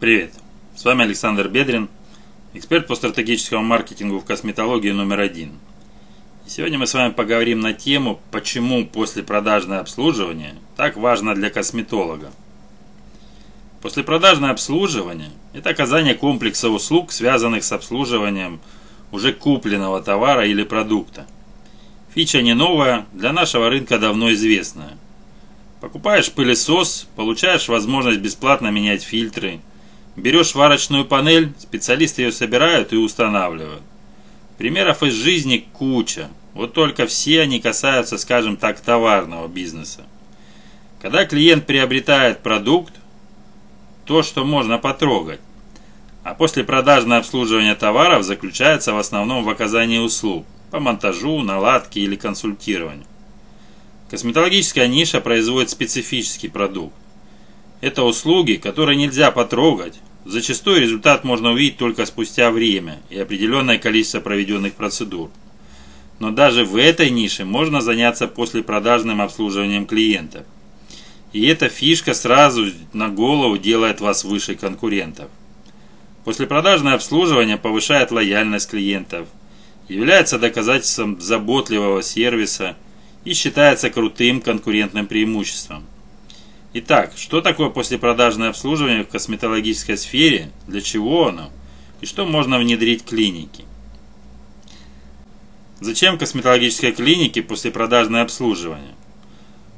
Привет! С вами Александр Бедрин, эксперт по стратегическому маркетингу в косметологии номер один. И сегодня мы с вами поговорим на тему, почему послепродажное обслуживание так важно для косметолога. Послепродажное обслуживание – это оказание комплекса услуг, связанных с обслуживанием уже купленного товара или продукта. Фича не новая, для нашего рынка давно известная – Покупаешь пылесос, получаешь возможность бесплатно менять фильтры. Берешь сварочную панель, специалисты ее собирают и устанавливают. Примеров из жизни куча. Вот только все они касаются, скажем так, товарного бизнеса. Когда клиент приобретает продукт, то, что можно потрогать. А после продажное обслуживание товаров заключается в основном в оказании услуг по монтажу, наладке или консультированию. Косметологическая ниша производит специфический продукт. Это услуги, которые нельзя потрогать. Зачастую результат можно увидеть только спустя время и определенное количество проведенных процедур. Но даже в этой нише можно заняться послепродажным обслуживанием клиентов. И эта фишка сразу на голову делает вас выше конкурентов. Послепродажное обслуживание повышает лояльность клиентов, является доказательством заботливого сервиса – и считается крутым конкурентным преимуществом. Итак, что такое послепродажное обслуживание в косметологической сфере, для чего оно и что можно внедрить в клинике? Зачем косметологической клинике послепродажное обслуживание?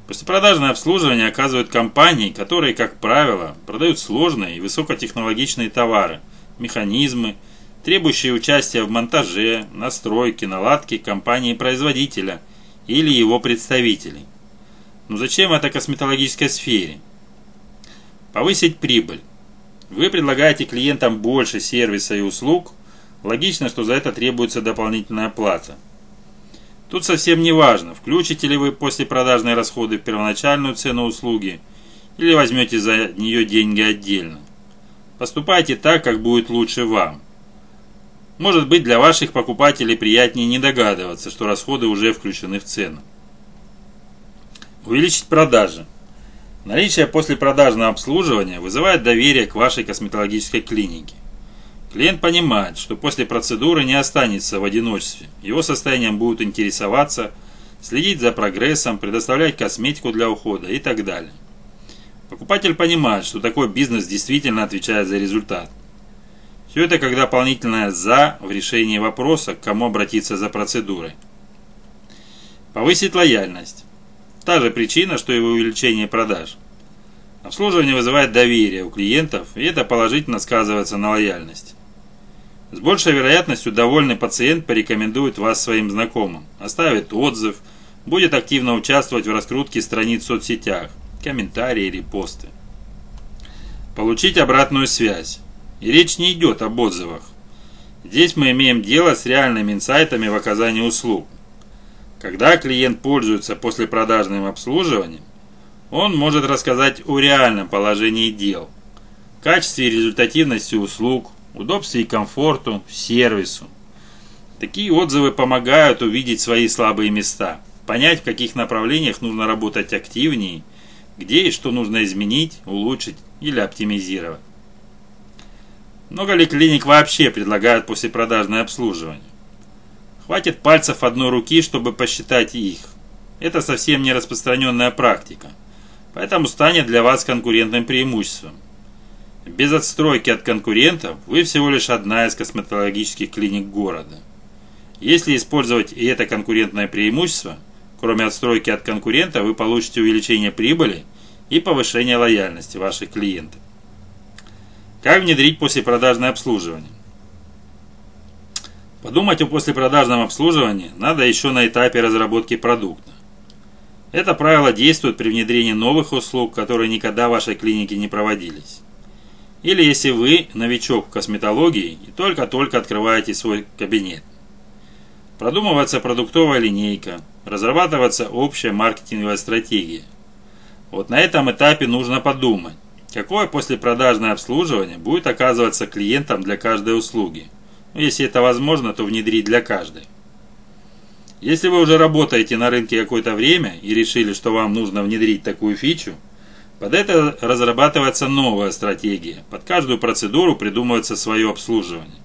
Послепродажное обслуживание оказывают компании, которые, как правило, продают сложные и высокотехнологичные товары, механизмы, требующие участия в монтаже, настройке, наладке компании-производителя – или его представителей. Но зачем это косметологической сфере? Повысить прибыль. Вы предлагаете клиентам больше сервиса и услуг, логично, что за это требуется дополнительная плата. Тут совсем не важно, включите ли вы послепродажные расходы в первоначальную цену услуги или возьмете за нее деньги отдельно. Поступайте так, как будет лучше вам. Может быть, для ваших покупателей приятнее не догадываться, что расходы уже включены в цену. Увеличить продажи. Наличие послепродажного обслуживания вызывает доверие к вашей косметологической клинике. Клиент понимает, что после процедуры не останется в одиночестве. Его состоянием будут интересоваться, следить за прогрессом, предоставлять косметику для ухода и так далее. Покупатель понимает, что такой бизнес действительно отвечает за результат – все это как дополнительное «за» в решении вопроса, к кому обратиться за процедурой. Повысить лояльность. Та же причина, что и в увеличении продаж. Обслуживание вызывает доверие у клиентов, и это положительно сказывается на лояльности. С большей вероятностью довольный пациент порекомендует вас своим знакомым, оставит отзыв, будет активно участвовать в раскрутке страниц в соцсетях, комментарии, репосты. Получить обратную связь. И речь не идет об отзывах. Здесь мы имеем дело с реальными инсайтами в оказании услуг. Когда клиент пользуется послепродажным обслуживанием, он может рассказать о реальном положении дел, качестве и результативности услуг, удобстве и комфорту, сервису. Такие отзывы помогают увидеть свои слабые места, понять, в каких направлениях нужно работать активнее, где и что нужно изменить, улучшить или оптимизировать. Много ли клиник вообще предлагают послепродажное обслуживание? Хватит пальцев одной руки, чтобы посчитать их. Это совсем не распространенная практика, поэтому станет для вас конкурентным преимуществом. Без отстройки от конкурентов вы всего лишь одна из косметологических клиник города. Если использовать и это конкурентное преимущество, кроме отстройки от конкурента, вы получите увеличение прибыли и повышение лояльности ваших клиентов. Как внедрить послепродажное обслуживание? Подумать о послепродажном обслуживании надо еще на этапе разработки продукта. Это правило действует при внедрении новых услуг, которые никогда в вашей клинике не проводились. Или если вы новичок в косметологии и только-только открываете свой кабинет. Продумывается продуктовая линейка, разрабатывается общая маркетинговая стратегия. Вот на этом этапе нужно подумать, Какое послепродажное обслуживание будет оказываться клиентам для каждой услуги? Ну, если это возможно, то внедрить для каждой. Если вы уже работаете на рынке какое-то время и решили, что вам нужно внедрить такую фичу, Под это разрабатывается новая стратегия. Под каждую процедуру придумывается свое обслуживание.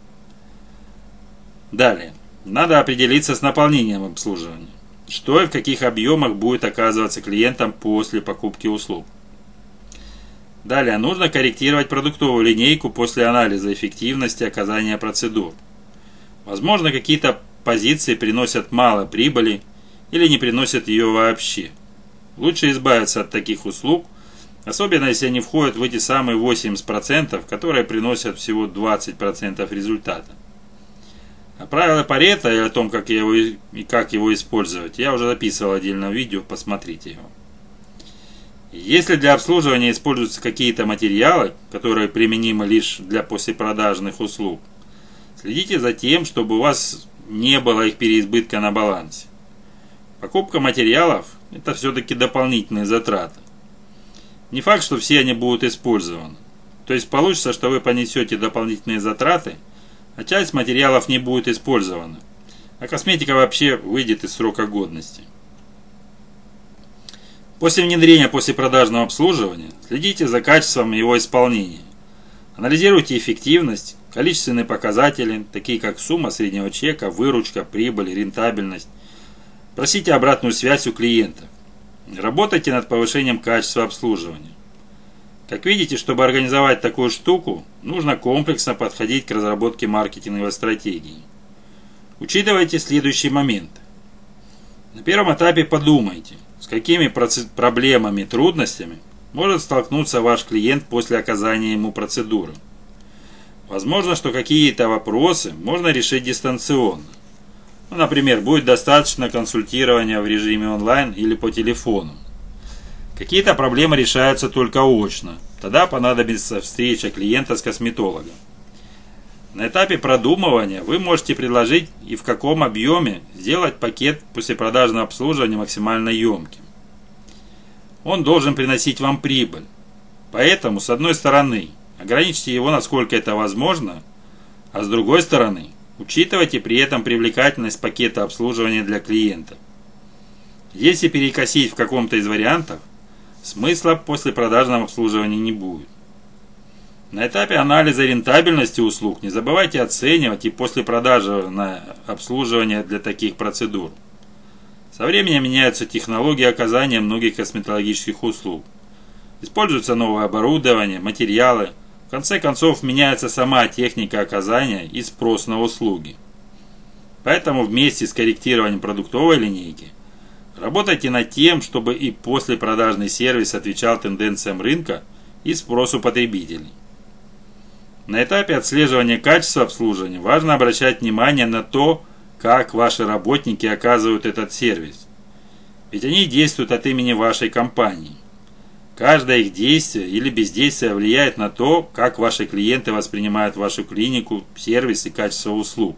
Далее. Надо определиться с наполнением обслуживания. Что и в каких объемах будет оказываться клиентам после покупки услуг. Далее нужно корректировать продуктовую линейку после анализа эффективности оказания процедур. Возможно, какие-то позиции приносят мало прибыли или не приносят ее вообще. Лучше избавиться от таких услуг, особенно если они входят в эти самые 80%, которые приносят всего 20% результата. А правило Паретта и о том, как, его, и как его использовать, я уже записывал отдельное видео, посмотрите его. Если для обслуживания используются какие-то материалы, которые применимы лишь для послепродажных услуг, следите за тем, чтобы у вас не было их переизбытка на балансе. Покупка материалов – это все-таки дополнительные затраты. Не факт, что все они будут использованы. То есть получится, что вы понесете дополнительные затраты, а часть материалов не будет использована, а косметика вообще выйдет из срока годности. После внедрения после продажного обслуживания следите за качеством его исполнения. Анализируйте эффективность, количественные показатели, такие как сумма среднего чека, выручка, прибыль, рентабельность. Просите обратную связь у клиента. Работайте над повышением качества обслуживания. Как видите, чтобы организовать такую штуку, нужно комплексно подходить к разработке маркетинговой стратегии. Учитывайте следующий момент. На первом этапе подумайте – с какими проблемами, трудностями может столкнуться ваш клиент после оказания ему процедуры? Возможно, что какие-то вопросы можно решить дистанционно. Ну, например, будет достаточно консультирования в режиме онлайн или по телефону. Какие-то проблемы решаются только очно. Тогда понадобится встреча клиента с косметологом. На этапе продумывания вы можете предложить и в каком объеме сделать пакет послепродажного обслуживания максимально емким. Он должен приносить вам прибыль. Поэтому, с одной стороны, ограничьте его насколько это возможно, а с другой стороны, учитывайте при этом привлекательность пакета обслуживания для клиента. Если перекосить в каком-то из вариантов, смысла после продажного обслуживания не будет. На этапе анализа рентабельности услуг не забывайте оценивать и после продажи на обслуживание для таких процедур. Со временем меняются технологии оказания многих косметологических услуг. Используется новое оборудование, материалы. В конце концов, меняется сама техника оказания и спрос на услуги. Поэтому вместе с корректированием продуктовой линейки работайте над тем, чтобы и послепродажный сервис отвечал тенденциям рынка и спросу потребителей. На этапе отслеживания качества обслуживания важно обращать внимание на то, как ваши работники оказывают этот сервис. Ведь они действуют от имени вашей компании. Каждое их действие или бездействие влияет на то, как ваши клиенты воспринимают вашу клинику, сервис и качество услуг.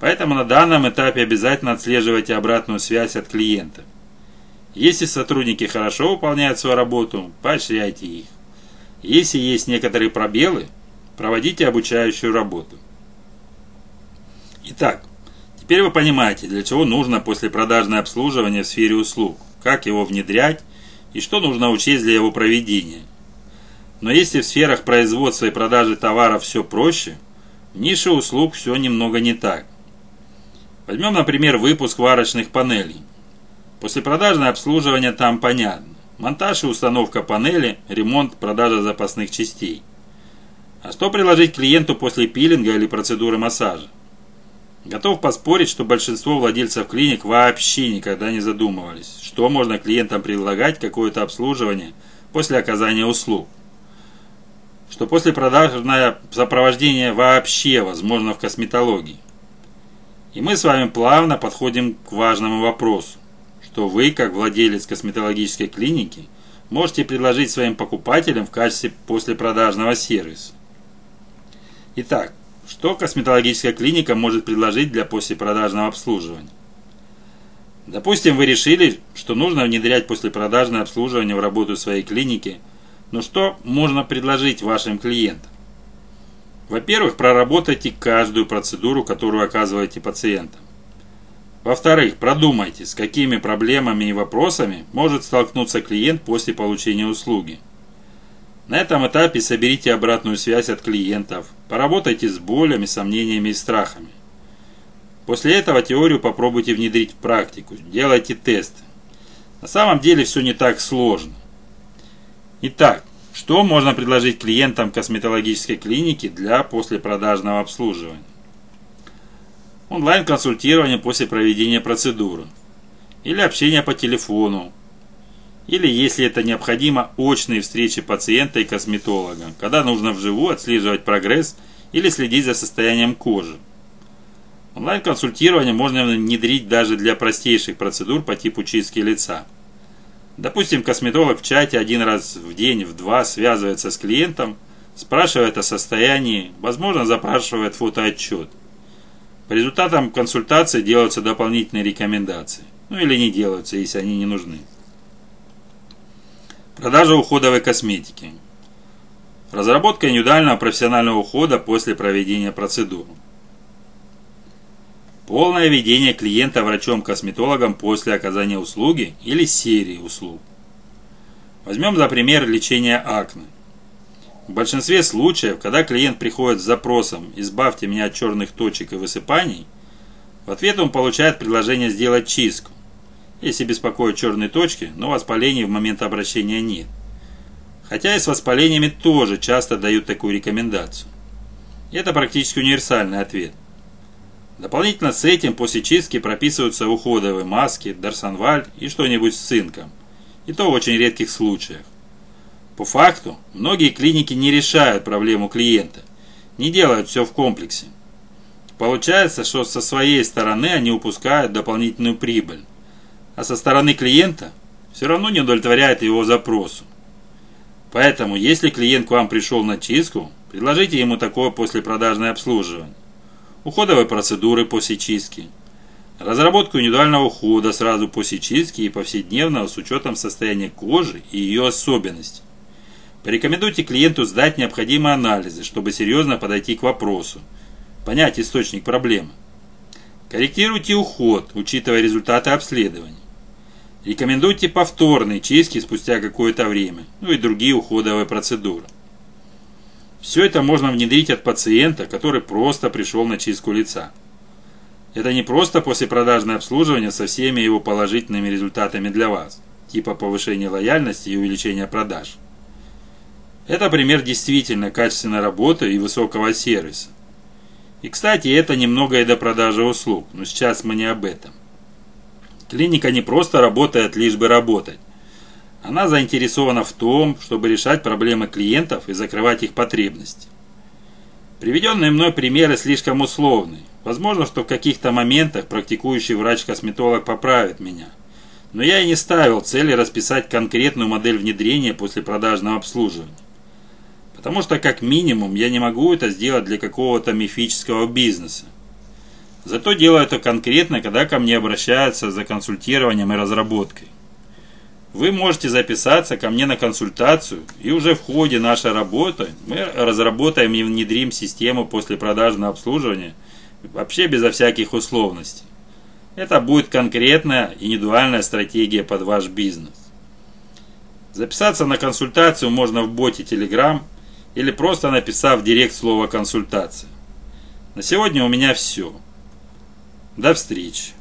Поэтому на данном этапе обязательно отслеживайте обратную связь от клиента. Если сотрудники хорошо выполняют свою работу, поощряйте их. Если есть некоторые пробелы, Проводите обучающую работу. Итак, теперь вы понимаете, для чего нужно послепродажное обслуживание в сфере услуг, как его внедрять и что нужно учесть для его проведения. Но если в сферах производства и продажи товаров все проще, в нише услуг все немного не так. Возьмем, например, выпуск варочных панелей. Послепродажное обслуживание там понятно. Монтаж и установка панели, ремонт, продажа запасных частей – а что предложить клиенту после пилинга или процедуры массажа? Готов поспорить, что большинство владельцев клиник вообще никогда не задумывались, что можно клиентам предлагать какое-то обслуживание после оказания услуг. Что после продажное сопровождение вообще возможно в косметологии. И мы с вами плавно подходим к важному вопросу, что вы, как владелец косметологической клиники, можете предложить своим покупателям в качестве послепродажного сервиса. Итак, что косметологическая клиника может предложить для послепродажного обслуживания? Допустим, вы решили, что нужно внедрять послепродажное обслуживание в работу своей клиники, но что можно предложить вашим клиентам? Во-первых, проработайте каждую процедуру, которую оказываете пациентам. Во-вторых, продумайте, с какими проблемами и вопросами может столкнуться клиент после получения услуги. На этом этапе соберите обратную связь от клиентов, поработайте с болями, сомнениями и страхами. После этого теорию попробуйте внедрить в практику, делайте тесты. На самом деле все не так сложно. Итак, что можно предложить клиентам косметологической клиники для послепродажного обслуживания? Онлайн-консультирование после проведения процедуры. Или общение по телефону. Или, если это необходимо, очные встречи пациента и косметолога, когда нужно вживую отслеживать прогресс или следить за состоянием кожи. Онлайн-консультирование можно внедрить даже для простейших процедур по типу чистки лица. Допустим, косметолог в чате один раз в день, в два связывается с клиентом, спрашивает о состоянии, возможно, запрашивает фотоотчет. По результатам консультации делаются дополнительные рекомендации. Ну или не делаются, если они не нужны. Продажа уходовой косметики. Разработка индивидуального профессионального ухода после проведения процедуры. Полное ведение клиента врачом-косметологом после оказания услуги или серии услуг. Возьмем за пример лечение акне. В большинстве случаев, когда клиент приходит с запросом «избавьте меня от черных точек и высыпаний», в ответ он получает предложение сделать чистку. Если беспокоят черные точки, но воспалений в момент обращения нет. Хотя и с воспалениями тоже часто дают такую рекомендацию. Это практически универсальный ответ. Дополнительно с этим после чистки прописываются уходовые маски, дарсонваль и что-нибудь с цинком. И то в очень редких случаях. По факту, многие клиники не решают проблему клиента, не делают все в комплексе. Получается, что со своей стороны они упускают дополнительную прибыль, а со стороны клиента все равно не удовлетворяет его запросу. Поэтому, если клиент к вам пришел на чистку, предложите ему такое послепродажное обслуживание уходовой процедуры после чистки, разработку индивидуального ухода сразу после чистки и повседневного с учетом состояния кожи и ее особенностей. Порекомендуйте клиенту сдать необходимые анализы, чтобы серьезно подойти к вопросу, понять источник проблемы. Корректируйте уход, учитывая результаты обследования. Рекомендуйте повторные чистки спустя какое-то время, ну и другие уходовые процедуры. Все это можно внедрить от пациента, который просто пришел на чистку лица. Это не просто послепродажное обслуживание со всеми его положительными результатами для вас, типа повышения лояльности и увеличения продаж. Это пример действительно качественной работы и высокого сервиса. И, кстати, это немного и до продажи услуг, но сейчас мы не об этом. Клиника не просто работает лишь бы работать. Она заинтересована в том, чтобы решать проблемы клиентов и закрывать их потребности. Приведенные мной примеры слишком условны. Возможно, что в каких-то моментах практикующий врач-косметолог поправит меня. Но я и не ставил цели расписать конкретную модель внедрения после продажного обслуживания. Потому что, как минимум, я не могу это сделать для какого-то мифического бизнеса. Зато делаю это конкретно, когда ко мне обращаются за консультированием и разработкой. Вы можете записаться ко мне на консультацию, и уже в ходе нашей работы мы разработаем и внедрим систему после продажного обслуживания вообще безо всяких условностей. Это будет конкретная индивидуальная стратегия под ваш бизнес. Записаться на консультацию можно в боте Telegram или просто написав в директ слово «консультация». На сегодня у меня все. До встречи.